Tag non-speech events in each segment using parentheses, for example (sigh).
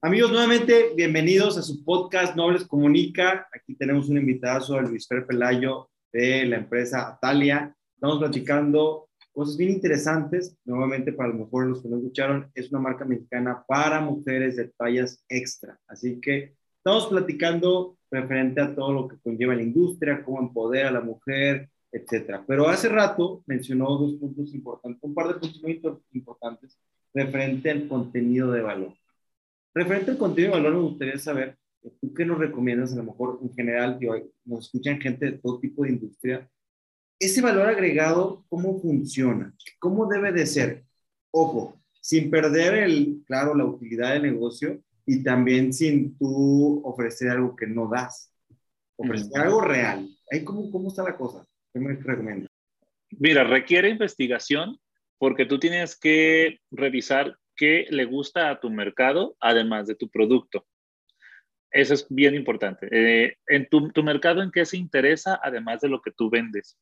Amigos, nuevamente bienvenidos a su podcast Nobles Comunica. Aquí tenemos un invitado, Luis Fer Pelayo de la empresa Atalia. Estamos platicando cosas bien interesantes. Nuevamente, para los que no escucharon, es una marca mexicana para mujeres de tallas extra. Así que estamos platicando referente a todo lo que conlleva la industria, cómo empodera a la mujer, etcétera. Pero hace rato mencionó dos puntos importantes, un par de puntos muy importantes referente al contenido de valor. Referente al contenido de valor, me gustaría saber, ¿tú qué nos recomiendas? A lo mejor en general, nos escuchan gente de todo tipo de industria. Ese valor agregado, ¿cómo funciona? ¿Cómo debe de ser? Ojo, sin perder el, claro, la utilidad del negocio y también sin tú ofrecer algo que no das. Ofrecer algo real. Ahí cómo, ¿Cómo está la cosa? ¿Qué me? Mira, requiere investigación porque tú tienes que revisar qué le gusta a tu mercado, además de tu producto. Eso es bien importante. Eh, en tu, tu, mercado, ¿en qué se interesa, además de lo que tú vendes?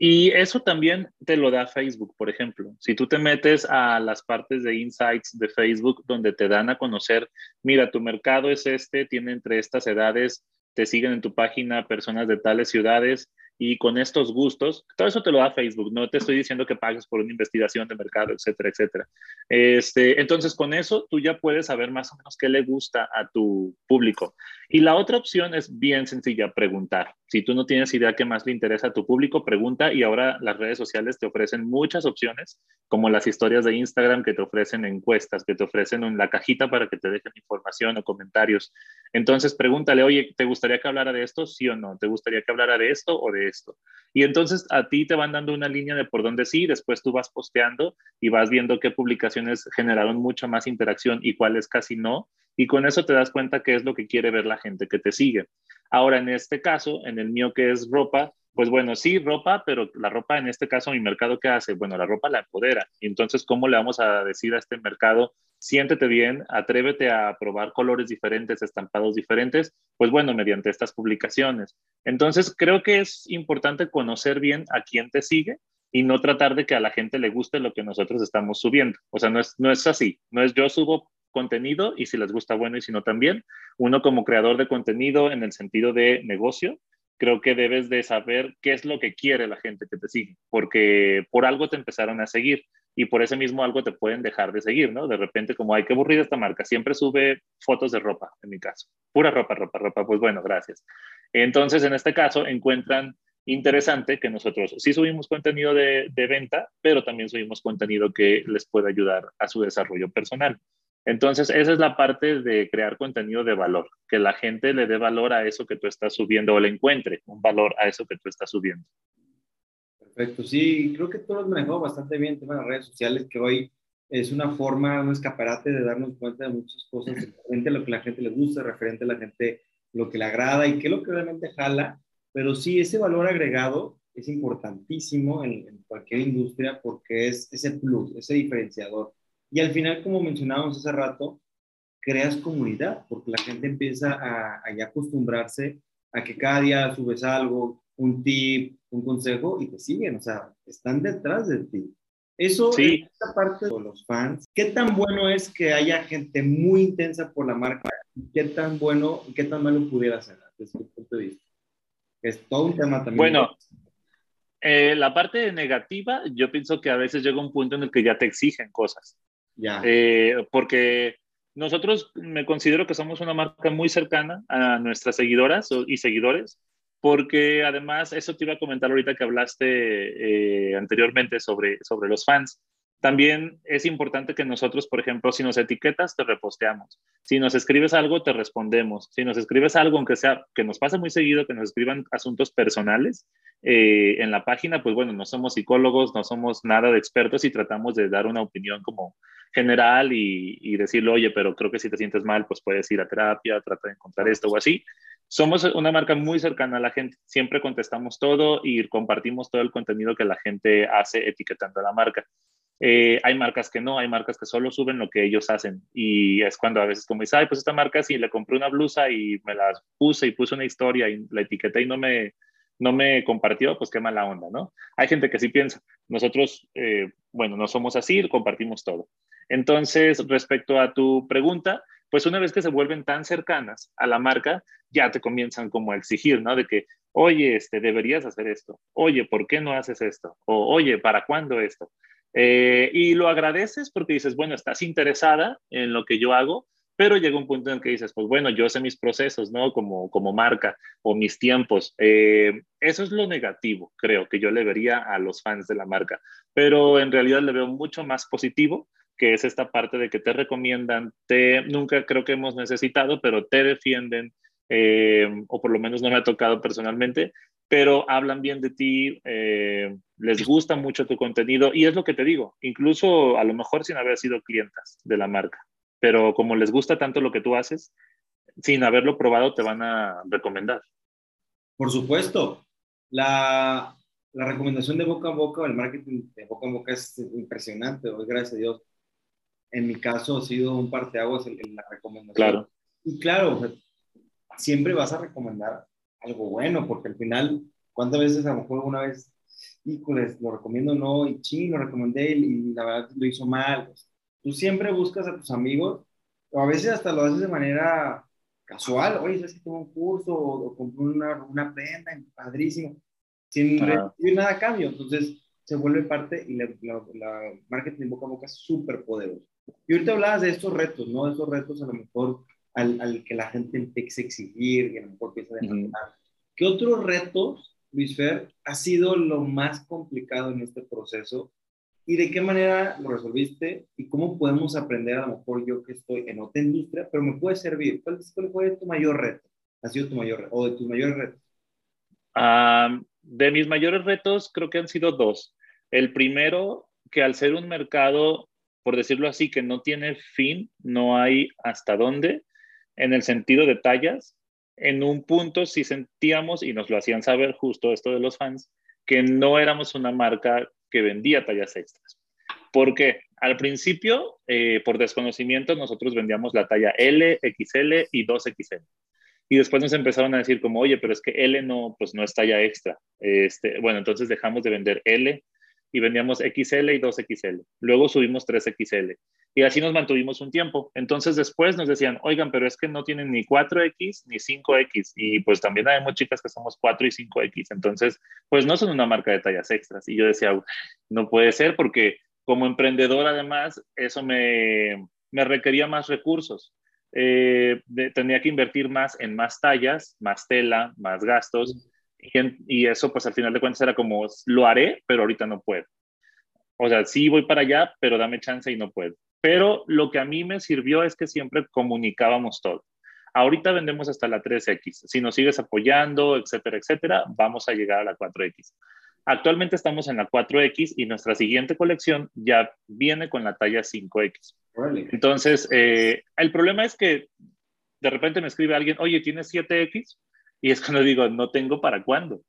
Y eso también te lo da Facebook, por ejemplo. Si tú te metes a las partes de insights de Facebook, donde te dan a conocer, mira, tu mercado es este, tiene entre estas edades, te siguen en tu página personas de tales ciudades, y con estos gustos, todo eso te lo da Facebook, no te estoy diciendo que pagues por una investigación de mercado, etcétera, etcétera. Este, entonces, con eso tú ya puedes saber más o menos qué le gusta a tu público. Y la otra opción es bien sencilla, preguntar. Si tú no tienes idea qué más le interesa a tu público, pregunta y ahora las redes sociales te ofrecen muchas opciones, como las historias de Instagram que te ofrecen encuestas, que te ofrecen en la cajita para que te dejen información o comentarios. Entonces, pregúntale, oye, ¿te gustaría que hablara de esto? Sí o no. ¿Te gustaría que hablara de esto o de esto. Y entonces a ti te van dando una línea de por dónde sí, después tú vas posteando y vas viendo qué publicaciones generaron mucha más interacción y cuáles casi no. Y con eso te das cuenta qué es lo que quiere ver la gente que te sigue. Ahora, en este caso, en el mío que es ropa, pues bueno, sí, ropa, pero la ropa en este caso, mi mercado, ¿qué hace? Bueno, la ropa la empodera. Y entonces, ¿cómo le vamos a decir a este mercado, siéntete bien, atrévete a probar colores diferentes, estampados diferentes? Pues bueno, mediante estas publicaciones. Entonces, creo que es importante conocer bien a quién te sigue y no tratar de que a la gente le guste lo que nosotros estamos subiendo. O sea, no es, no es así. No es yo subo contenido y si les gusta bueno y si no también. Uno como creador de contenido en el sentido de negocio, creo que debes de saber qué es lo que quiere la gente que te sigue, porque por algo te empezaron a seguir y por ese mismo algo te pueden dejar de seguir, ¿no? De repente, como, hay que aburrir esta marca, siempre sube fotos de ropa, en mi caso, pura ropa, ropa, ropa, pues bueno, gracias. Entonces, en este caso, encuentran interesante que nosotros sí subimos contenido de, venta, pero también subimos contenido que les puede ayudar a su desarrollo personal. Entonces, esa es la parte de crear contenido de valor, que la gente le dé valor a eso que tú estás subiendo o le encuentre un valor a eso que tú estás subiendo. Perfecto, sí, creo que tú lo has manejado bastante bien el tema de las redes sociales, que hoy es una forma, un escaparate de darnos cuenta de muchas cosas referente a lo que la gente le gusta, referente a la gente lo que le agrada y qué es lo que realmente jala, pero sí, ese valor agregado es importantísimo en, en cualquier industria porque es ese plus, ese diferenciador. Y al final, como mencionábamos hace rato, creas comunidad, porque la gente empieza a, a acostumbrarse a que cada día subes algo, un tip, un consejo y te siguen, o sea, están detrás de ti. Eso sí. es la parte de los fans. ¿Qué tan bueno es que haya gente muy intensa por la marca? ¿Qué tan bueno, qué tan malo pudiera ser desde tu punto de vista? Es todo un tema también. Bueno, eh, la parte negativa, yo pienso que a veces llega un punto en el que ya te exigen cosas. Eh, porque nosotros me considero que somos una marca muy cercana a nuestras seguidoras y seguidores, porque además, eso te iba a comentar ahorita que hablaste eh, anteriormente sobre, sobre los fans. También es importante que nosotros, por ejemplo, si nos etiquetas, te reposteamos. Si nos escribes algo, te respondemos. Si nos escribes algo, aunque sea que nos pasa muy seguido, que nos escriban asuntos personales eh, en la página, pues bueno, no somos psicólogos, no somos nada de expertos y tratamos de dar una opinión como general y, y decirle, oye, pero creo que si te sientes mal, pues puedes ir a terapia, trata de encontrar esto o así. Somos una marca muy cercana a la gente, siempre contestamos todo y compartimos todo el contenido que la gente hace etiquetando a la marca. Eh, hay marcas que no, hay marcas que solo suben lo que ellos hacen y es cuando a veces como dice, ay, pues esta marca sí, le compré una blusa y me la puse y puse una historia y la etiqueté y no me, no me compartió, pues qué mala onda, ¿no? Hay gente que sí piensa, nosotros, eh, bueno, no somos así, compartimos todo. Entonces, respecto a tu pregunta, pues una vez que se vuelven tan cercanas a la marca, ya te comienzan como a exigir, ¿no? De que, oye, este, deberías hacer esto, oye, ¿por qué no haces esto? O, oye, ¿para cuándo esto? Eh, y lo agradeces porque dices, bueno, estás interesada en lo que yo hago, pero llega un punto en que dices, pues bueno, yo sé mis procesos, ¿no? Como, como marca o mis tiempos. Eh, eso es lo negativo, creo, que yo le vería a los fans de la marca, pero en realidad le veo mucho más positivo que es esta parte de que te recomiendan, te, nunca creo que hemos necesitado, pero te defienden, eh, o por lo menos no me ha tocado personalmente, pero hablan bien de ti, eh, les gusta mucho tu contenido y es lo que te digo, incluso a lo mejor sin haber sido clientas de la marca, pero como les gusta tanto lo que tú haces, sin haberlo probado te van a recomendar. Por supuesto, la, la recomendación de boca a boca el marketing de boca a boca es impresionante, hoy gracias a Dios en mi caso ha sido un parteaguas en, en la recomendación. Claro. Y claro, siempre vas a recomendar algo bueno, porque al final, ¿cuántas veces a lo mejor una vez, híjoles, lo recomiendo no, y sí, lo recomendé y la verdad lo hizo mal? Pues, tú siempre buscas a tus amigos, o a veces hasta lo haces de manera casual, oye, ¿sabes que tengo un curso o, compré una, una prenda padrísimo, sin recibir nada a cambio? Entonces, se vuelve parte y la, la marketing boca a boca es súper poderoso. Y ahorita hablabas de estos retos, ¿no? Estos retos a lo mejor al, al que la gente empiece a exigir y a lo mejor empieza a demandar. ¿Qué otros retos, Luis Fer, ha sido lo más complicado en este proceso? ¿Y de qué manera lo resolviste? ¿Y cómo podemos aprender, a lo mejor yo que estoy en otra industria, pero me puede servir? ¿Cuál, fue tu mayor reto? ¿Ha sido tu mayor reto? ¿O de tus mayores retos? de mis mayores retos creo que han sido dos. El primero, que al ser un mercado por decirlo así, que no tiene fin, no hay hasta dónde, en el sentido de tallas. En un punto sí sentíamos, y nos lo hacían saber justo esto de los fans, que no éramos una marca que vendía tallas extras. Porque al principio, eh, por desconocimiento, nosotros vendíamos la talla L, XL y 2XL. Y después nos empezaron a decir como, oye, pero es que L no, pues no es talla extra. Este, bueno, entonces dejamos de vender L, y vendíamos XL y 2XL. Luego subimos 3XL. Y así nos mantuvimos un tiempo. Entonces después nos decían, oigan, pero es que no tienen ni 4X ni 5X. Y pues también hay chicas que somos 4 y 5X. Entonces, pues no son una marca de tallas extras. Y yo decía, no puede ser porque como emprendedor además, eso me, me requería más recursos. Eh, tenía que invertir más en más tallas, más tela, más gastos y, eso, pues al final de cuentas era como, lo haré, pero ahorita no puedo. O sea, sí voy para allá, pero dame chance y no puedo. Pero lo que a mí me sirvió es que siempre comunicábamos todo. Ahorita vendemos hasta la 3X. Si nos sigues apoyando, etcétera, etcétera, vamos a llegar a la 4X. Actualmente estamos en la 4X y nuestra siguiente colección ya viene con la talla 5X. Entonces, eh, el problema es que de repente me escribe alguien, oye, ¿tienes 7X? Y es cuando digo, no tengo para cuándo.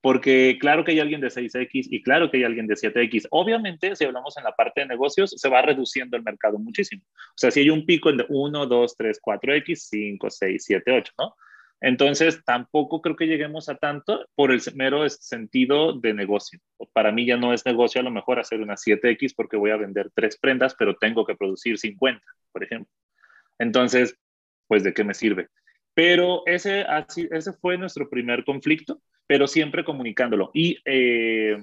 Porque claro que hay alguien de 6X y claro que hay alguien de 7X. Obviamente, si hablamos en la parte de negocios, se va reduciendo el mercado muchísimo. O sea, si hay un pico de 1, 2, 3, 4X, 5, 6, 7, 8, ¿no? Entonces, tampoco creo que lleguemos a tanto por el mero sentido de negocio. Para mí ya no es negocio a lo mejor hacer una 7X porque voy a vender tres prendas, pero tengo que producir 50, por ejemplo. Entonces, pues, ¿de qué me sirve? Pero ese, ese fue nuestro primer conflicto, pero siempre comunicándolo. Y eh,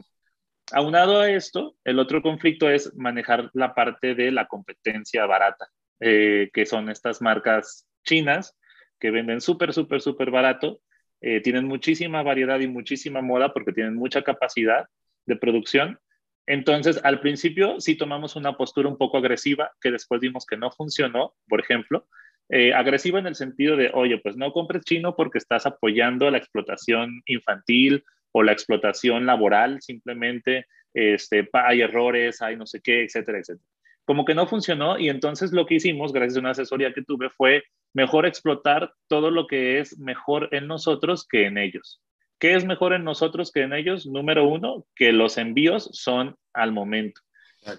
aunado a esto, el otro conflicto es manejar la parte de la competencia barata, eh, que son estas marcas chinas que venden súper, súper, súper barato, eh, tienen muchísima variedad y muchísima moda porque tienen mucha capacidad de producción. Entonces, al principio sí tomamos una postura un poco agresiva que después vimos que no funcionó, por ejemplo, eh, agresiva en el sentido de, oye, pues no compres chino porque estás apoyando la explotación infantil o la explotación laboral, simplemente este, hay errores, hay no sé qué, etcétera, etcétera. Como que no funcionó y entonces lo que hicimos, gracias a una asesoría que tuve, fue mejor explotar todo lo que es mejor en nosotros que en ellos. ¿Qué es mejor en nosotros que en ellos? Número uno, que los envíos son al momento.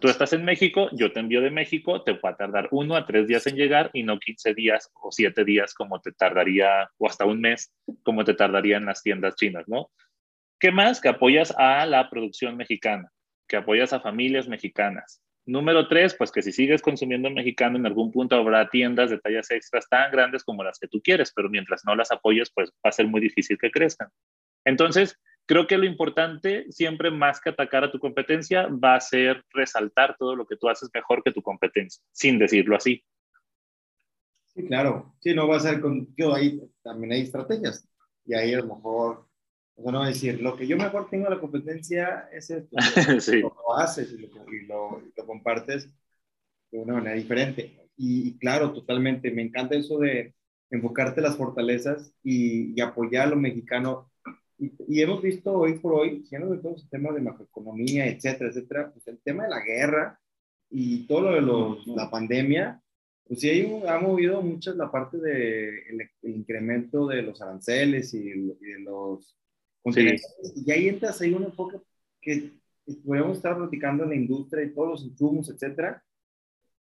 Tú estás en México, yo te envío de México, te va a tardar uno a tres días en llegar y no 15 días o siete días como te tardaría, o hasta un mes como te tardaría en las tiendas chinas, ¿no? ¿Qué más? Que apoyas a la producción mexicana, que apoyas a familias mexicanas. Número tres, pues que si sigues consumiendo mexicano, en algún punto habrá tiendas de tallas extras tan grandes como las que tú quieres, pero mientras no las apoyes, pues va a ser muy difícil que crezcan. Entonces, creo que lo importante, siempre más que atacar a tu competencia, va a ser resaltar todo lo que tú haces mejor que tu competencia, sin decirlo así. Sí, claro. Sí, no va a ser con... Yo ahí también hay estrategias. Y ahí a lo mejor, o sea, no decir, lo que yo mejor tengo la competencia es esto. (laughs) sí. Lo haces y lo, lo, compartes de una manera diferente. Y, claro, totalmente. Me encanta eso de enfocarte las fortalezas y, y apoyar a lo mexicano y, hemos visto hoy por hoy, siendo de todos los temas de macroeconomía, etcétera, etcétera, pues el tema de la guerra y todo lo de los, la pandemia, pues sí ha movido mucho la parte del de el incremento de los aranceles y, de los Y ahí entras ahí un enfoque que podemos estar platicando en la industria y todos los insumos, etcétera.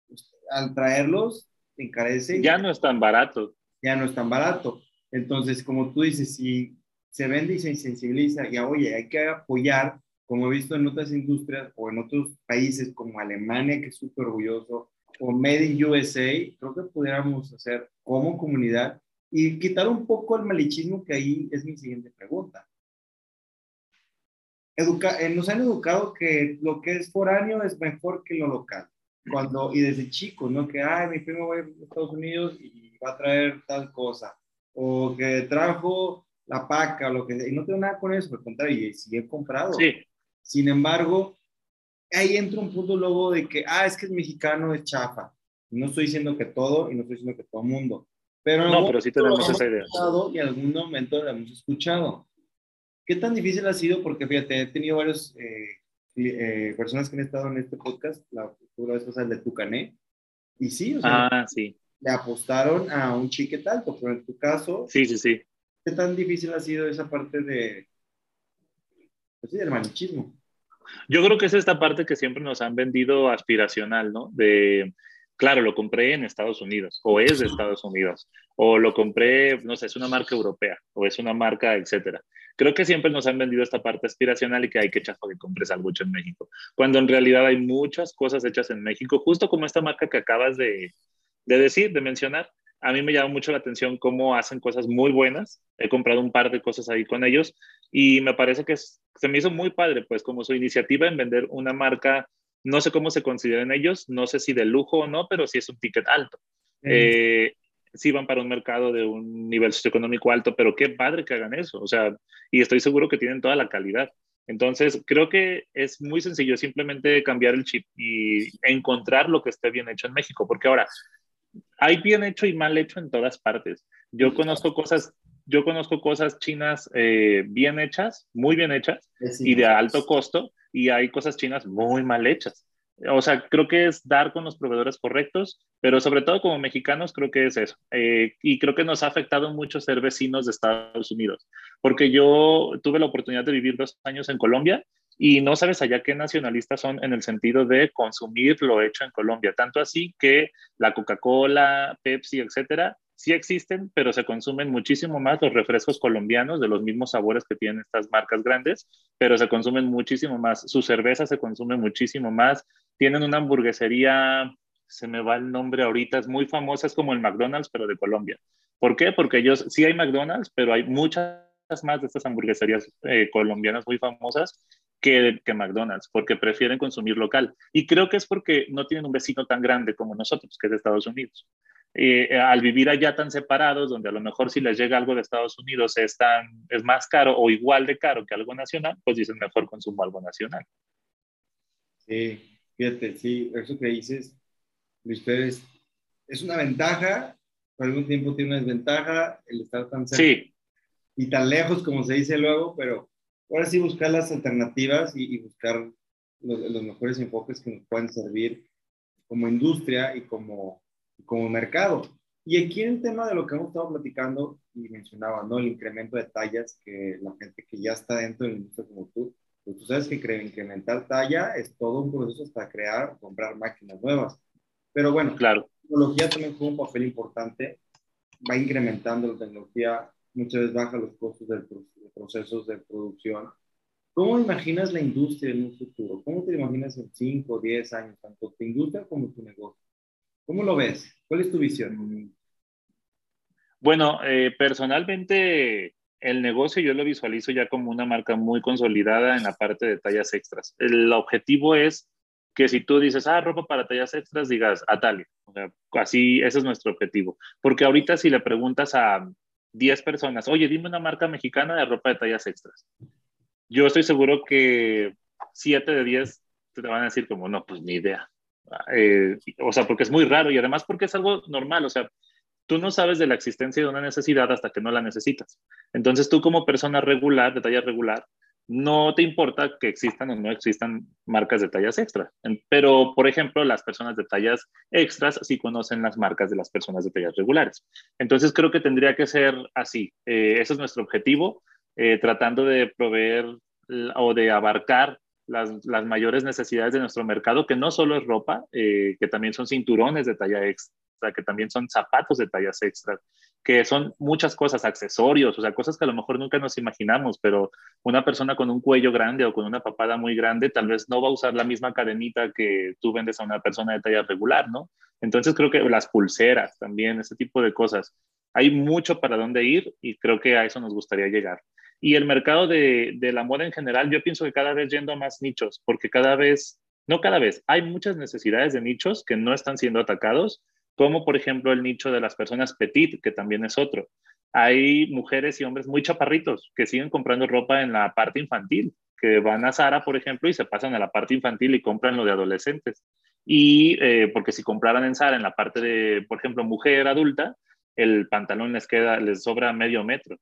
Pues, al traerlos, encarece. Ya no es tan barato. Ya no es tan barato. Entonces, como tú dices, si se vende y se sensibiliza y oye, hay que apoyar, como he visto en otras industrias o en otros países como Alemania, que es súper orgulloso, o Made in USA, creo que pudiéramos hacer como comunidad y quitar un poco el malichismo que ahí es mi siguiente pregunta. Educa eh, nos han educado que lo que es foráneo es mejor que lo local. Cuando, y desde chico, ¿no? Que, ay, mi primo va a ir a Estados Unidos y va a traer tal cosa. O que trajo la paca o lo que sea, y no tengo nada con eso, por contrario, y si he comprado. Sí. Sin embargo, ahí entra un punto luego de que, ah, es que el mexicano es chafa. No estoy diciendo que todo y no estoy diciendo que todo el mundo. Pero no, pero sí tenemos esa idea. Y en algún momento lo hemos escuchado. ¿Qué tan difícil ha sido? Porque fíjate, he tenido varias eh, eh, personas que han estado en este podcast, la vez pasada el de Tucané, y sí, o sea, ah, sí. le apostaron a un chique alto, pero en tu caso, sí, sí, sí. ¿Qué tan difícil ha sido esa parte de, pues del manichismo? Yo creo que es esta parte que siempre nos han vendido aspiracional, ¿no? De, claro, lo compré en Estados Unidos, o es de Estados Unidos, o lo compré, no sé, es una marca europea, o es una marca, etcétera. Creo que siempre nos han vendido esta parte aspiracional y que hay que echar que compres algo hecho en México, cuando en realidad hay muchas cosas hechas en México, justo como esta marca que acabas de, de decir, de mencionar a mí me llama mucho la atención cómo hacen cosas muy buenas. He comprado un par de cosas ahí con ellos y me parece que se me hizo muy padre, pues como su iniciativa en vender una marca, no sé cómo se consideran ellos, no sé si de lujo o no, pero sí es un ticket alto. Eh, sí van para un mercado de un nivel socioeconómico alto, pero qué padre que hagan eso. O sea, y estoy seguro que tienen toda la calidad. Entonces, creo que es muy sencillo simplemente cambiar el chip y encontrar lo que esté bien hecho en México, porque ahora hay bien hecho y mal hecho en todas partes. Yo conozco cosas, yo conozco cosas chinas eh, bien hechas, muy bien hechas y de alto costo, y hay cosas chinas muy mal hechas. O sea, creo que es dar con los proveedores correctos, pero sobre todo como mexicanos creo que es eso. Eh, y creo que nos ha afectado mucho ser vecinos de Estados Unidos, porque yo tuve la oportunidad de vivir dos años en Colombia y no sabes allá qué nacionalistas son en el sentido de consumir lo hecho en Colombia. Tanto así que la Coca-Cola, Pepsi, etcétera, sí existen, pero se consumen muchísimo más los refrescos colombianos de los mismos sabores que tienen estas marcas grandes, pero se consumen muchísimo más. Su cerveza se consume muchísimo más. Tienen una hamburguesería, se me va el nombre ahorita, es muy famosa, es como el McDonald's, pero de Colombia. ¿Por qué? Porque ellos sí hay McDonald's, pero hay muchas más de estas hamburgueserías eh, colombianas muy famosas que, que, McDonald's, porque prefieren consumir local. Y creo que es porque no tienen un vecino tan grande como nosotros, que es Estados Unidos. Eh, al vivir allá tan separados, donde a lo mejor si les llega algo de Estados Unidos es, tan, es más caro o igual de caro que algo nacional, pues dicen mejor consumo algo nacional. Sí, fíjate, sí, eso que dices, Pérez, es una ventaja, por algún tiempo tiene una desventaja el estar tan cerca sí. y tan lejos como se dice luego, pero ahora sí buscar las alternativas y, buscar los, mejores enfoques que nos pueden servir como industria y como, como mercado. Y aquí en el tema de lo que hemos estado platicando y mencionaba, ¿no? El incremento de tallas, que la gente que ya está dentro de la industria como tú, pues tú sabes que incrementar talla es todo un proceso hasta crear comprar máquinas nuevas. Pero bueno, claro. la tecnología también juega un papel importante, va incrementando la tecnología, muchas veces baja los costos de procesos de producción ¿Cómo imaginas la industria en un futuro? ¿Cómo te imaginas en 5 o 10 años, tanto tu industria como tu negocio? ¿Cómo lo ves? ¿Cuál es tu visión? Bueno, eh, personalmente el negocio yo lo visualizo ya como una marca muy consolidada en la parte de tallas extras. El objetivo es que si tú dices, ah, ropa para tallas extras, digas Atalia. O sea, así, ese es nuestro objetivo. Porque ahorita si le preguntas a 10 personas, oye, dime una marca mexicana de ropa de tallas extras. Yo estoy seguro que 7 de 10 te van a decir como, no, pues ni idea. Eh, o sea, porque es muy raro y además porque es algo normal. O sea, tú no sabes de la existencia de una necesidad hasta que no la necesitas. Entonces tú como persona regular, de talla regular, no te importa que existan o no existan marcas de tallas extras. Pero, por ejemplo, las personas de tallas extras sí conocen las marcas de las personas de tallas regulares. Entonces creo que tendría que ser así. Eh, ese es nuestro objetivo, eh, tratando de proveer o de abarcar las, mayores necesidades de nuestro mercado, que no solo es ropa, eh, que también son cinturones de talla extra que también son zapatos de tallas extras, que son muchas cosas, accesorios, o sea, cosas que a lo mejor nunca nos imaginamos, pero una persona con un cuello grande o con una papada muy grande tal vez no va a usar la misma cadenita que tú vendes a una persona de talla regular, ¿no? Entonces creo que las pulseras también, ese tipo de cosas. Hay mucho para dónde ir y creo que a eso nos gustaría llegar. Y el mercado de, la moda en general, yo pienso que cada vez yendo a más nichos, porque cada vez, no cada vez, hay muchas necesidades de nichos que no están siendo atacados como por ejemplo el nicho de las personas petit, que también es otro. Hay mujeres y hombres muy chaparritos que siguen comprando ropa en la parte infantil, que van a Sara, por ejemplo, y se pasan a la parte infantil y compran lo de adolescentes. Y eh, porque si compraran en Sara en la parte de, por ejemplo, mujer adulta, el pantalón les queda, les sobra medio metro.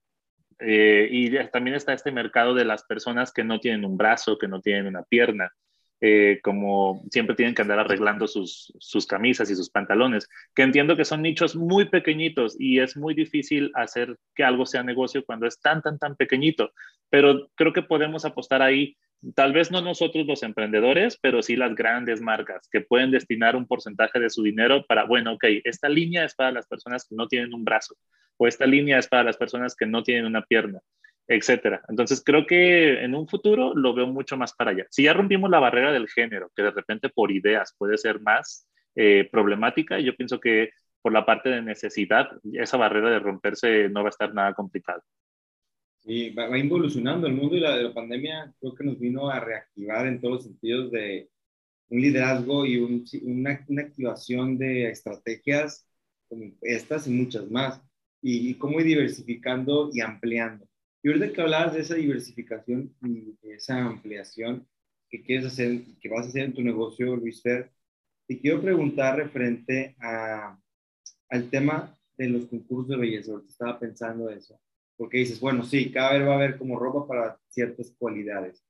Eh, y también está este mercado de las personas que no tienen un brazo, que no tienen una pierna, eh, como siempre tienen que andar arreglando sus, sus, camisas y sus pantalones, que entiendo que son nichos muy pequeñitos y es muy difícil hacer que algo sea negocio cuando es tan, tan, tan pequeñito, pero creo que podemos apostar ahí, tal vez no nosotros los emprendedores, pero sí las grandes marcas que pueden destinar un porcentaje de su dinero para, bueno, ok, esta línea es para las personas que no tienen un brazo o esta línea es para las personas que no tienen una pierna etcétera. Entonces creo que en un futuro lo veo mucho más para allá. Si ya rompimos la barrera del género, que de repente por ideas puede ser más eh, problemática, yo pienso que por la parte de necesidad, esa barrera de romperse no va a estar nada complicado. Sí, va, evolucionando el mundo y la, la, pandemia creo que nos vino a reactivar en todos los sentidos de un liderazgo y una, una, activación de estrategias como estas y muchas más, y, y cómo ir diversificando y ampliando. Y ahorita que hablabas de esa diversificación y esa ampliación que quieres hacer, que vas a hacer en tu negocio, Luis Fer, te quiero preguntar referente a, al tema de los concursos de belleza. Ahorita estaba pensando eso. Porque dices, bueno, sí, cada vez va a haber como ropa para ciertas cualidades.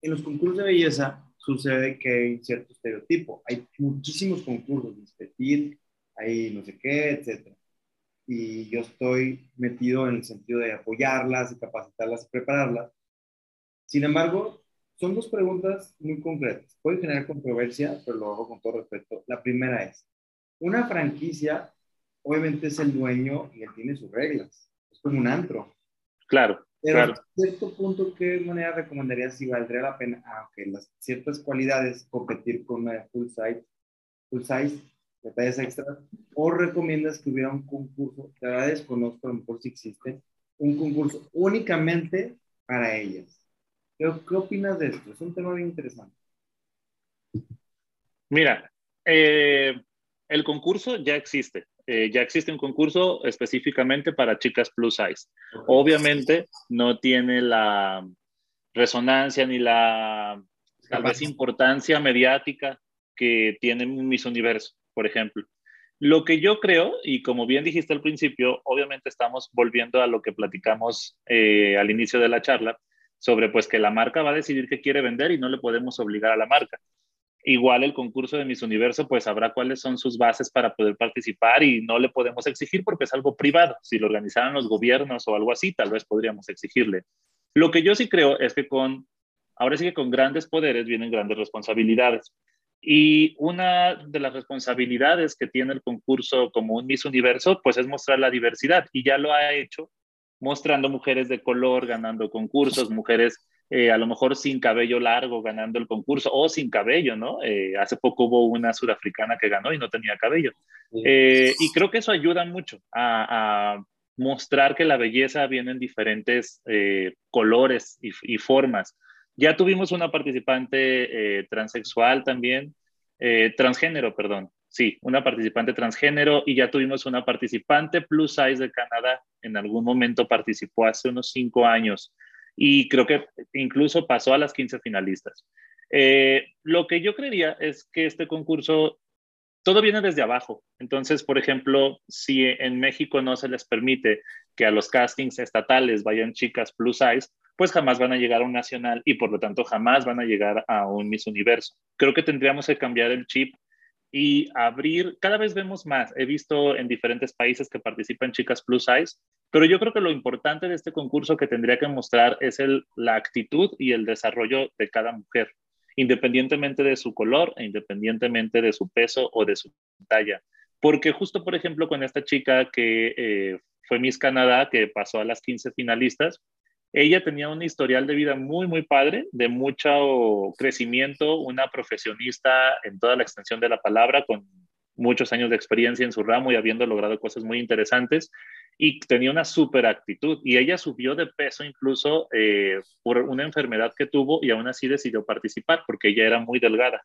En los concursos de belleza sucede que hay cierto estereotipo. Hay muchísimos concursos, de hay no sé qué, etcétera y yo estoy metido en el sentido de apoyarlas, y capacitarlas y prepararlas. Sin embargo, son dos preguntas muy concretas. Puede generar controversia, pero lo hago con todo respeto. La primera es, una franquicia obviamente es el dueño y él tiene sus reglas. Es como un antro. Claro. Pero claro. a cierto punto, ¿qué manera recomendarías si valdría la pena, aunque las ciertas cualidades, competir con una full size, full size detalles extras, o recomiendas que hubiera un concurso, te verdad desconozco, a lo mejor si existe, un concurso únicamente para ellas. ¿Qué, ¿Qué, opinas de esto? Es un tema bien interesante. Mira, eh, el concurso ya existe. Eh, ya existe un concurso específicamente para chicas plus size. Obviamente no tiene la resonancia ni la tal vez importancia mediática que tiene Miss Universo por ejemplo. Lo que yo creo, y como bien dijiste al principio, obviamente estamos volviendo a lo que platicamos eh, al inicio de la charla, sobre pues que la marca va a decidir qué quiere vender y no le podemos obligar a la marca. Igual el concurso de Miss Universo, pues sabrá cuáles son sus bases para poder participar y no le podemos exigir porque es algo privado. Si lo organizaran los gobiernos o algo así, tal vez podríamos exigirle. Lo que yo sí creo es que con, ahora sí que con grandes poderes vienen grandes responsabilidades. Y una de las responsabilidades que tiene el concurso como un Miss Universo, pues es mostrar la diversidad y ya lo ha hecho mostrando mujeres de color, ganando concursos, mujeres eh, a lo mejor sin cabello largo ganando el concurso o sin cabello, ¿no? Eh, hace poco hubo una surafricana que ganó y no tenía cabello. Eh, y creo que eso ayuda mucho a, mostrar que la belleza viene en diferentes colores y, formas. Ya tuvimos una participante transexual también, transgénero, perdón. Sí, una participante transgénero y ya tuvimos una participante plus size de Canadá. En algún momento participó hace unos cinco años y creo que incluso pasó a las 15 finalistas. Eh, lo que yo creería es que este concurso, todo viene desde abajo. Entonces, por ejemplo, si en México no se les permite que a los castings estatales vayan chicas plus size, pues jamás van a llegar a un nacional y por lo tanto jamás van a llegar a un Miss Universo. Creo que tendríamos que cambiar el chip y abrir, cada vez vemos más, he visto en diferentes países que participan chicas plus size, pero yo creo que lo importante de este concurso que tendría que mostrar es el, la actitud y el desarrollo de cada mujer, independientemente de su color e independientemente de su peso o de su talla. Porque justo, por ejemplo, con esta chica que eh, fue Miss Canadá, que pasó a las 15 finalistas, ella tenía un historial de vida muy, muy padre, de mucho crecimiento, una profesionista en toda la extensión de la palabra, con muchos años de experiencia en su ramo y habiendo logrado cosas muy interesantes y tenía una súper actitud y ella subió de peso incluso eh, por una enfermedad que tuvo y aún así decidió participar porque ella era muy delgada.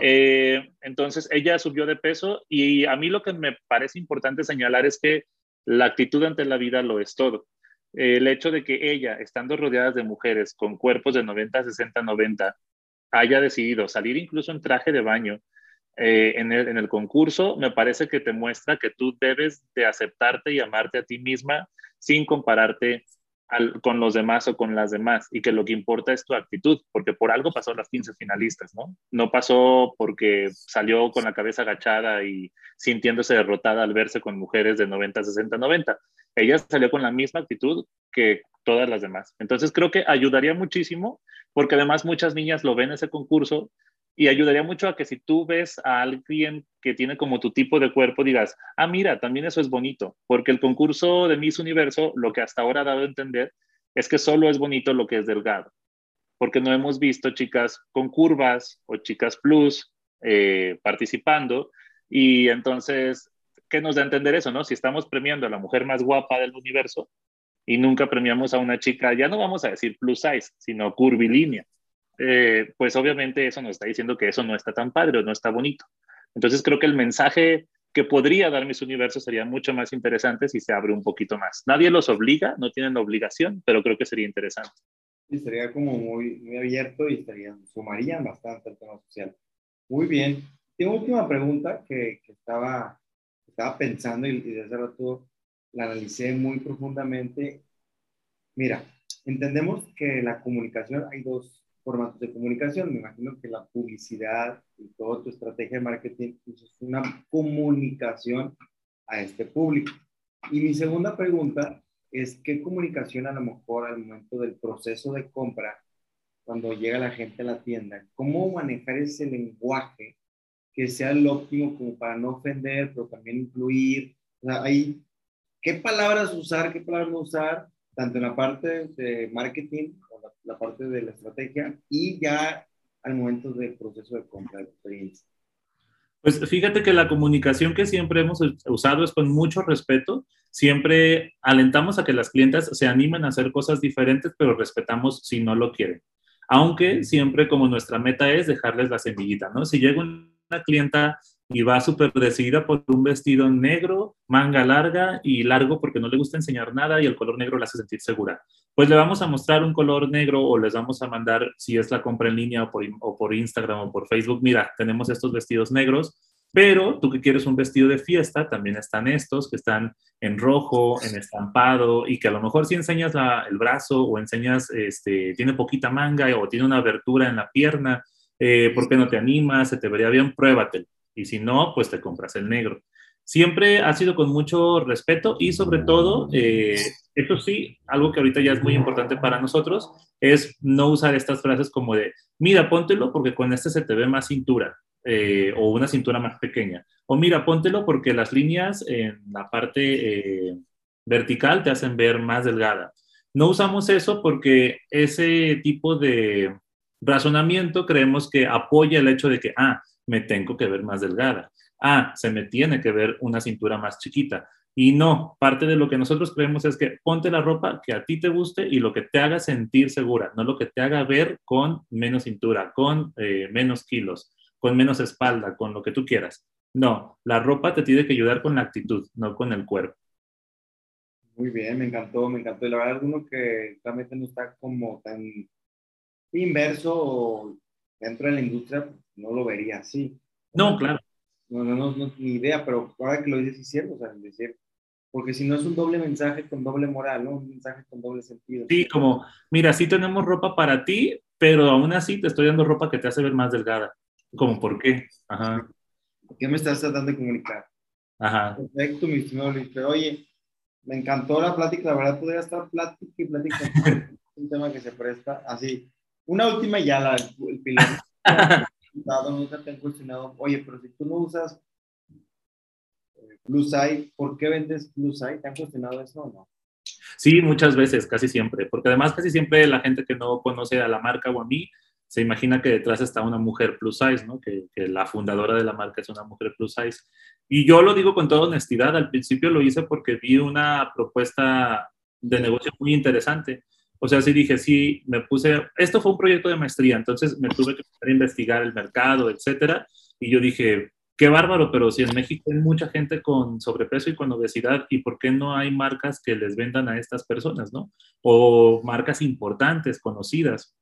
Eh, entonces ella subió de peso y a mí lo que me parece importante señalar es que la actitud ante la vida lo es todo el hecho de que ella, estando rodeada de mujeres con cuerpos de 90, 60, 90, haya decidido salir incluso en traje de baño eh, en, el, en, el, concurso, me parece que te muestra que tú debes de aceptarte y amarte a ti misma sin compararte con los demás o con las demás y que lo que importa es tu actitud, porque por algo pasó las 15 finalistas, ¿no? No pasó porque salió con la cabeza agachada y sintiéndose derrotada al verse con mujeres de 90, 60, 90. Ella salió con la misma actitud que todas las demás. Entonces creo que ayudaría muchísimo, porque además muchas niñas lo ven ese concurso y ayudaría mucho a que si tú ves a alguien que tiene como tu tipo de cuerpo, digas, ah, mira, también eso es bonito, porque el concurso de Miss Universo, lo que hasta ahora ha dado a entender, es que solo es bonito lo que es delgado, porque no hemos visto chicas con curvas o chicas plus eh, participando, y entonces, ¿qué nos da a entender eso, no? Si estamos premiando a la mujer más guapa del universo y nunca premiamos a una chica, ya no vamos a decir plus size, sino curvilínea eh, pues obviamente eso nos está diciendo que eso no está tan padre o no está bonito. Entonces creo que el mensaje que podría dar mis universos sería mucho más interesante si se abre un poquito más. Nadie los obliga, no tienen obligación, pero creo que sería interesante. Sí, sería como muy, muy abierto y estarían, sumarían bastante al tema social. Muy bien. Tengo última pregunta que, que estaba, estaba pensando y, y desde rato la analicé muy profundamente. Mira, entendemos que la comunicación hay dos formatos de comunicación. Me imagino que la publicidad y toda tu estrategia de marketing pues, es una comunicación a este público. Y mi segunda pregunta es, ¿qué comunicación a lo mejor al momento del proceso de compra, cuando llega la gente a la tienda, cómo manejar ese lenguaje que sea el óptimo como para no ofender, pero también incluir? O sea, hay, ¿qué palabras usar, qué palabras no usar, tanto en la parte de marketing la parte de la estrategia y ya al momento del proceso de compra de experiencia. Pues fíjate que la comunicación que siempre hemos usado es con mucho respeto. Siempre alentamos a que las clientas se animen a hacer cosas diferentes, pero respetamos si no lo quieren. Aunque siempre como nuestra meta es dejarles la semillita, ¿no? Si llega una clienta y va súper decidida por un vestido negro, manga larga y largo porque no le gusta enseñar nada y el color negro la hace sentir segura. Pues le vamos a mostrar un color negro o les vamos a mandar, si es la compra en línea o por, o por Instagram o por Facebook, mira, tenemos estos vestidos negros, pero tú que quieres un vestido de fiesta, también están estos que están en rojo, en estampado y que a lo mejor si enseñas el brazo o enseñas, este, tiene poquita manga o tiene una abertura en la pierna, eh, ¿por qué no te animas? Se te vería bien, pruébatelo y si no, pues te compras el negro. Siempre ha sido con mucho respeto y sobre todo, eh, eso sí, algo que ahorita ya es muy importante para nosotros, es no usar estas frases como de, mira, póntelo porque con este se te ve más cintura eh, o una cintura más pequeña. O mira, póntelo porque las líneas en la parte eh, vertical te hacen ver más delgada. No usamos eso porque ese tipo de razonamiento creemos que apoya el hecho de que, ah, me tengo que ver más delgada. Ah, se me tiene que ver una cintura más chiquita. Y no, parte de lo que nosotros creemos es que ponte la ropa que a ti te guste y lo que te haga sentir segura, no lo que te haga ver con menos cintura, con eh, menos kilos, con menos espalda, con lo que tú quieras. No, la ropa te tiene que ayudar con la actitud, no con el cuerpo. Muy bien, me encantó, me encantó. La verdad, alguno que realmente no está como tan inverso dentro de la industria, no lo vería así. No, claro. No, no, no, no, ni idea, pero ahora que lo dices, es cierto, o sea, decir, porque si no es un doble mensaje con doble moral, ¿no? Un mensaje con doble sentido. Sí, como, mira, sí tenemos ropa para ti, pero aún así te estoy dando ropa que te hace ver más delgada. Como, ¿por qué? Ajá. ¿Qué me estás tratando de comunicar? Ajá. Perfecto, mi estimado Luis. Pero oye, me encantó la plática, la verdad podría estar plática y plática. (laughs) un tema que se presta así. Una última ya, la, el piloto. (laughs) nunca te han cuestionado, oye, pero si tú no usas eh, Plus Size, ¿por qué vendes Plus Size? ¿Te han cuestionado eso o no? Sí, muchas veces, casi siempre, porque además casi siempre la gente que no conoce a la marca o a mí se imagina que detrás está una mujer plus size, ¿no? Que, que, la fundadora de la marca es una mujer plus size. Y yo lo digo con toda honestidad, al principio lo hice porque vi una propuesta de negocio muy interesante. O sea, sí dije, sí, me puse, esto fue un proyecto de maestría, entonces me tuve que a investigar el mercado, etcétera. Y yo dije, qué bárbaro, pero si en México hay mucha gente con sobrepeso y con obesidad, ¿y por qué no hay marcas que les vendan a estas personas, no? O marcas importantes, conocidas.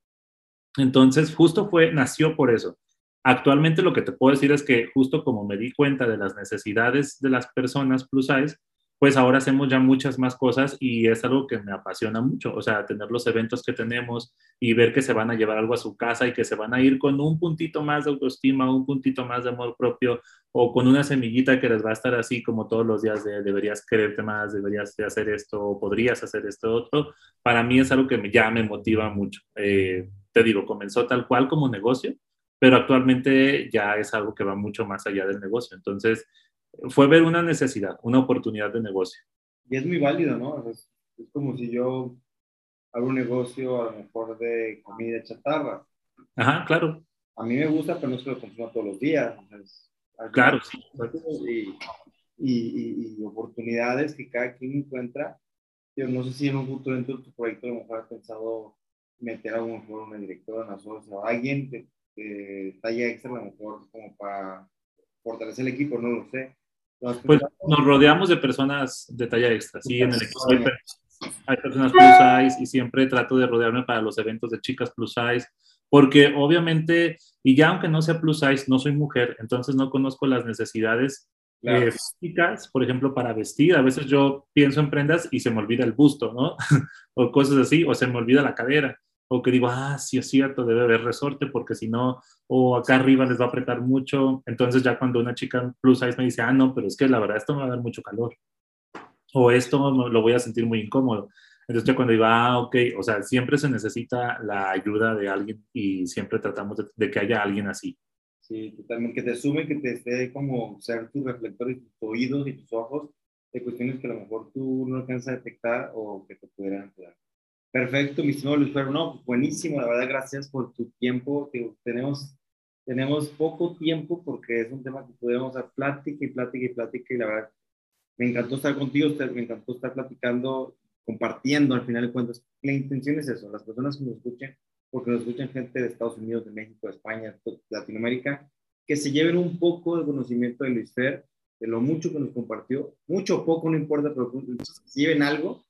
Entonces, justo fue, nació por eso. Actualmente lo que te puedo decir es que justo como me di cuenta de las necesidades de las personas plus size, pues ahora hacemos ya muchas más cosas y es algo que me apasiona mucho, o sea, tener los eventos que tenemos y ver que se van a llevar algo a su casa y que se van a ir con un puntito más de autoestima, un puntito más de amor propio o con una semillita que les va a estar así como todos los días de deberías quererte más, deberías de hacer esto o podrías hacer esto otro, para mí es algo que ya me motiva mucho. Eh, te digo, comenzó tal cual como negocio, pero actualmente ya es algo que va mucho más allá del negocio. Entonces, fue ver una necesidad, una oportunidad de negocio. Y es muy válido, ¿no? Es, como si yo hago un negocio a lo mejor de comida chatarra. Ajá, claro. A mí me gusta, pero no se lo consumo todos los días. claro, sí. Y, y, y, oportunidades que cada quien encuentra. Yo no sé si en un futuro dentro de tu proyecto a lo mejor has pensado meter a lo mejor una directora, una socia o alguien que, talla extra a lo mejor como para fortalecer el equipo, no lo sé. Pues nos rodeamos de personas de talla extra, sí, en el equipo hay, personas plus size y siempre trato de rodearme para los eventos de chicas plus size, porque obviamente, y ya aunque no sea plus size, no soy mujer, entonces no conozco las necesidades eh, físicas, por ejemplo, para vestir. A veces yo pienso en prendas y se me olvida el busto, ¿no? (laughs) o cosas así, o se me olvida la cadera o que digo, ah, sí es cierto, debe haber resorte porque si no, o acá arriba les va a apretar mucho. Entonces ya cuando una chica plus size me dice, ah, no, pero es que la verdad esto me va a dar mucho calor. O esto lo voy a sentir muy incómodo. Entonces ya cuando digo, ah, ok, o sea, siempre se necesita la ayuda de alguien y siempre tratamos de, que haya alguien así. Sí, totalmente, que te sume, que te esté como ser tu reflector y tus oídos y tus ojos de cuestiones que a lo mejor tú no alcanzas a detectar o que te pudieran. Perfecto, mi estimado Luis Pero No, buenísimo, la verdad, gracias por tu tiempo. Tenemos, tenemos poco tiempo porque es un tema que podemos hacer plática y plática y plática y la verdad, me encantó estar contigo, me encantó estar platicando, compartiendo al final de cuentas. La intención es eso, las personas que nos escuchen, porque nos escuchan gente de Estados Unidos, de México, de España, de Latinoamérica, que se lleven un poco de conocimiento de Luis Fer, de lo mucho que nos compartió, mucho o poco, no importa, pero que se lleven algo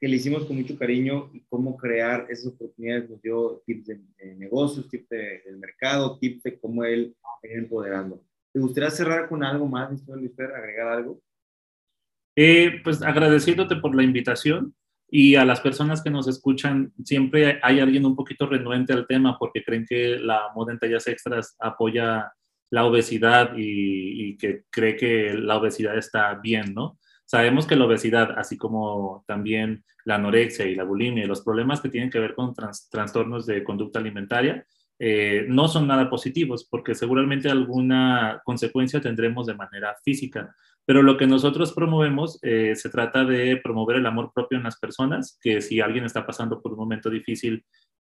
que le hicimos con mucho cariño y cómo crear esas oportunidades. Nos dio tips de, negocios, tips de, del mercado, tips de cómo él ir empoderando. ¿Te gustaría cerrar con algo más, Luis agregar algo? Eh, pues agradeciéndote por la invitación y a las personas que nos escuchan, siempre hay alguien un poquito renuente al tema porque creen que la moda en tallas extras apoya la obesidad y, y que cree que la obesidad está bien, ¿no? Sabemos que la obesidad, así como también la anorexia y la bulimia y los problemas que tienen que ver con trastornos de conducta alimentaria, eh, no son nada positivos, porque seguramente alguna consecuencia tendremos de manera física. Pero lo que nosotros promovemos eh, se trata de promover el amor propio en las personas, que si alguien está pasando por un momento difícil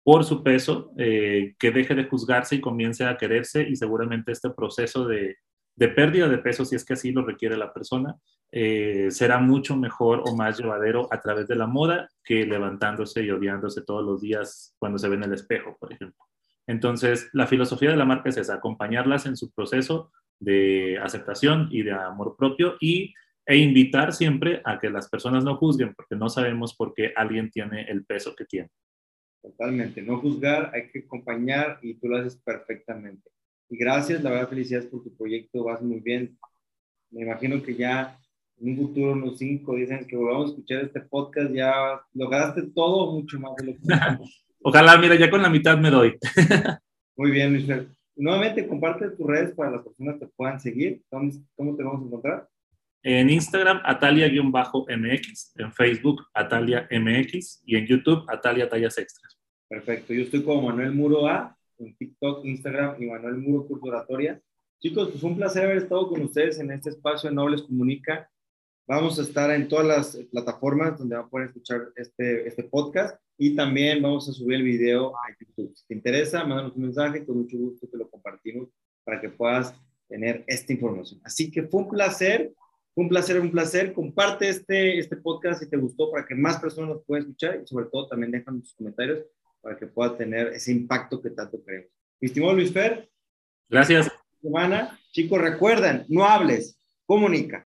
por su peso, eh, que deje de juzgarse y comience a quererse y seguramente este proceso de, de pérdida de peso, si es que así lo requiere la persona, eh, será mucho mejor o más llevadero a través de la moda que levantándose y odiándose todos los días cuando se ve en el espejo, por ejemplo. Entonces, la filosofía de la marca es esa, acompañarlas en su proceso de aceptación y de amor propio y, e invitar siempre a que las personas no juzguen, porque no sabemos por qué alguien tiene el peso que tiene. Totalmente, no juzgar, hay que acompañar y tú lo haces perfectamente. Y gracias, la verdad, felicidades por tu proyecto, vas muy bien. Me imagino que ya en un futuro, unos 5, dicen que volvamos a escuchar este podcast, ya lograste todo mucho más de lo que... (laughs) Ojalá, mira, ya con la mitad me doy. (laughs) muy bien, Luis nuevamente comparte tus redes para las personas que puedan seguir. ¿Cómo, te vamos a encontrar? En Instagram, Atalia-MX, en Facebook, Atalia MX y en YouTube, Atalia Tallas Extras. Perfecto. Yo estoy como Manuel Muro A, en TikTok, Instagram y Manuel Muro Curso Oratoria. Chicos, pues un placer haber estado con ustedes en este espacio de Nobles Comunica. Vamos a estar en todas las plataformas donde van a poder escuchar este, este podcast y también vamos a subir el video a YouTube. Si te interesa, mándanos un mensaje, con mucho gusto te lo compartimos para que puedas tener esta información. Así que fue un placer, fue un placer, un placer. Comparte este, este podcast si te gustó para que más personas lo puedan escuchar y sobre todo también dejan tus comentarios para que pueda tener ese impacto que tanto queremos. Mi estimado Luis Fer. Gracias. Semana. Chicos, recuerden, no hables, comunica.